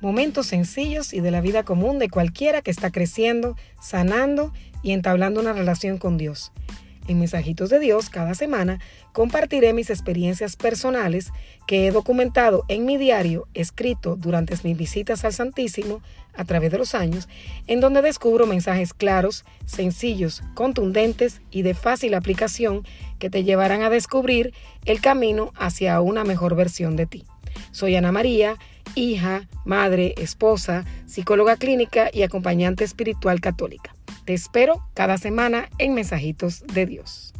momentos sencillos y de la vida común de cualquiera que está creciendo, sanando y entablando una relación con Dios. En Mensajitos de Dios, cada semana, compartiré mis experiencias personales que he documentado en mi diario, escrito durante mis visitas al Santísimo a través de los años, en donde descubro mensajes claros, sencillos, contundentes y de fácil aplicación que te llevarán a descubrir el camino hacia una mejor versión de ti. Soy Ana María, hija, madre, esposa, psicóloga clínica y acompañante espiritual católica. Te espero cada semana en Mensajitos de Dios.